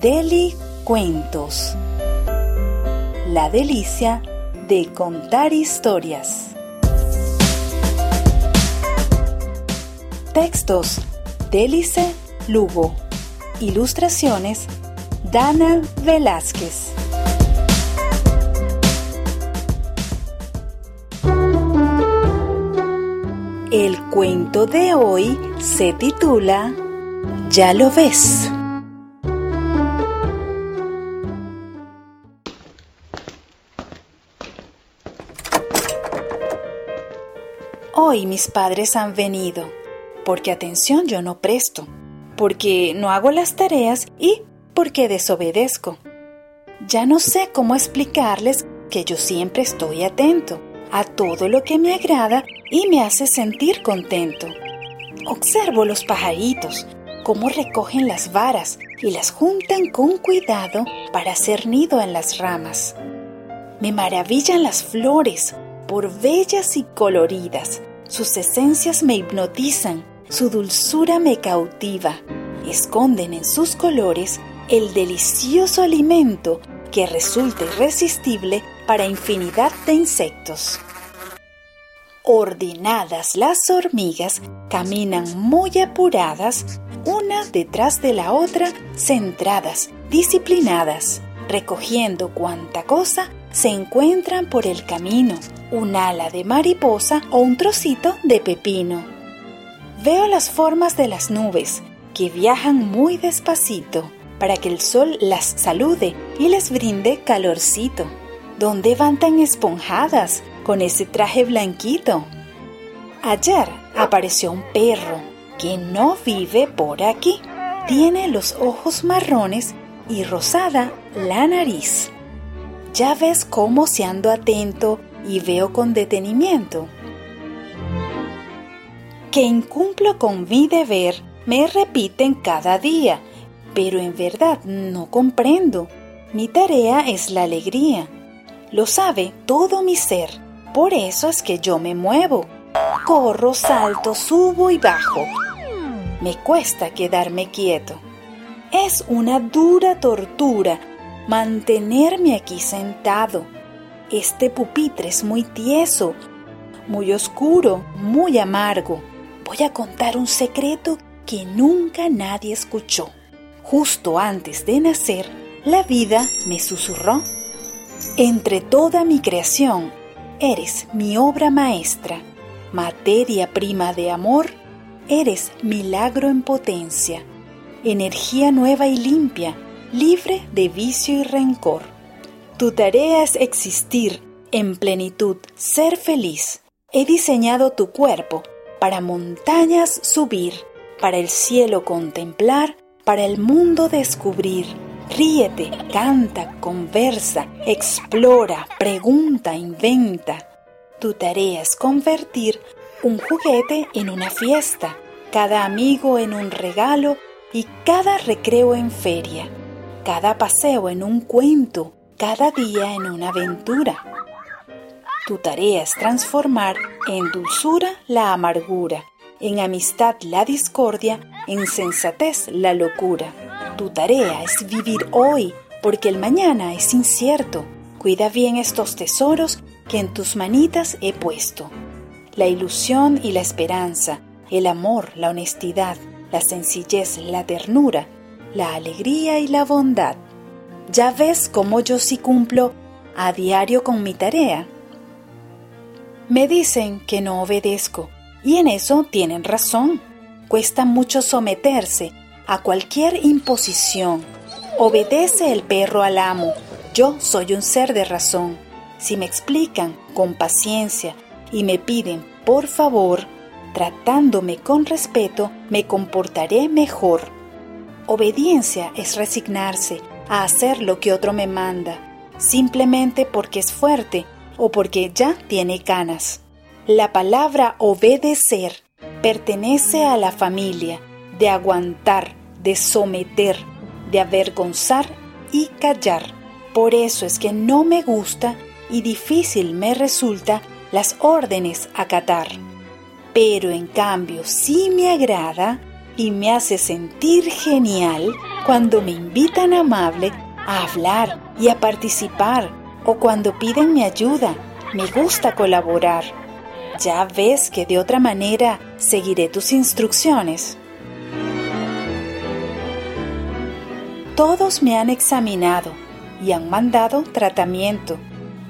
Deli Cuentos. La delicia de contar historias. Textos: Delice Lugo. Ilustraciones: Dana Velázquez. El cuento de hoy se titula Ya lo ves. Hoy mis padres han venido, porque atención yo no presto, porque no hago las tareas y porque desobedezco. Ya no sé cómo explicarles que yo siempre estoy atento a todo lo que me agrada y me hace sentir contento. Observo los pajaritos, cómo recogen las varas y las juntan con cuidado para hacer nido en las ramas. Me maravillan las flores, por bellas y coloridas. Sus esencias me hipnotizan, su dulzura me cautiva. Esconden en sus colores el delicioso alimento que resulta irresistible para infinidad de insectos. Ordenadas las hormigas caminan muy apuradas, una detrás de la otra, centradas, disciplinadas, recogiendo cuanta cosa se encuentran por el camino, un ala de mariposa o un trocito de pepino. Veo las formas de las nubes, que viajan muy despacito, para que el sol las salude y les brinde calorcito. ¿Dónde van tan esponjadas con ese traje blanquito? Ayer apareció un perro que no vive por aquí. Tiene los ojos marrones y rosada la nariz. Ya ves cómo se ando atento y veo con detenimiento. Que incumplo con mi deber me repiten cada día pero en verdad no comprendo. Mi tarea es la alegría. Lo sabe todo mi ser. Por eso es que yo me muevo. Corro, salto, subo y bajo. Me cuesta quedarme quieto. Es una dura tortura mantenerme aquí sentado. Este pupitre es muy tieso, muy oscuro, muy amargo. Voy a contar un secreto que nunca nadie escuchó. Justo antes de nacer, la vida me susurró. Entre toda mi creación, eres mi obra maestra, materia prima de amor, eres milagro en potencia, energía nueva y limpia, libre de vicio y rencor. Tu tarea es existir en plenitud, ser feliz. He diseñado tu cuerpo para montañas subir, para el cielo contemplar, para el mundo descubrir. Ríete, canta, conversa, explora, pregunta, inventa. Tu tarea es convertir un juguete en una fiesta, cada amigo en un regalo y cada recreo en feria, cada paseo en un cuento, cada día en una aventura. Tu tarea es transformar en dulzura la amargura, en amistad la discordia, en sensatez la locura. Tu tarea es vivir hoy, porque el mañana es incierto. Cuida bien estos tesoros que en tus manitas he puesto. La ilusión y la esperanza, el amor, la honestidad, la sencillez, la ternura, la alegría y la bondad. Ya ves cómo yo sí cumplo a diario con mi tarea. Me dicen que no obedezco, y en eso tienen razón. Cuesta mucho someterse a cualquier imposición. Obedece el perro al amo. Yo soy un ser de razón. Si me explican con paciencia y me piden por favor, tratándome con respeto, me comportaré mejor. Obediencia es resignarse a hacer lo que otro me manda, simplemente porque es fuerte o porque ya tiene canas. La palabra obedecer pertenece a la familia de aguantar, de someter, de avergonzar y callar. Por eso es que no me gusta y difícil me resulta las órdenes acatar. Pero en cambio sí me agrada y me hace sentir genial cuando me invitan amable a hablar y a participar o cuando piden mi ayuda. Me gusta colaborar. Ya ves que de otra manera seguiré tus instrucciones. Todos me han examinado y han mandado tratamiento.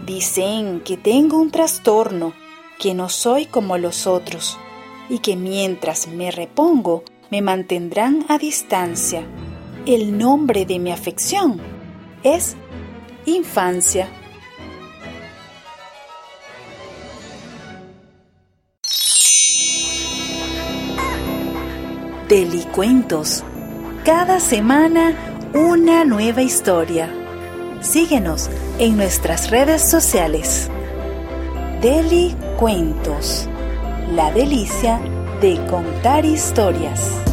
Dicen que tengo un trastorno, que no soy como los otros y que mientras me repongo me mantendrán a distancia. El nombre de mi afección es infancia. Delicuentos. Cada semana una nueva historia. Síguenos en nuestras redes sociales. Delicuentos. La delicia de contar historias.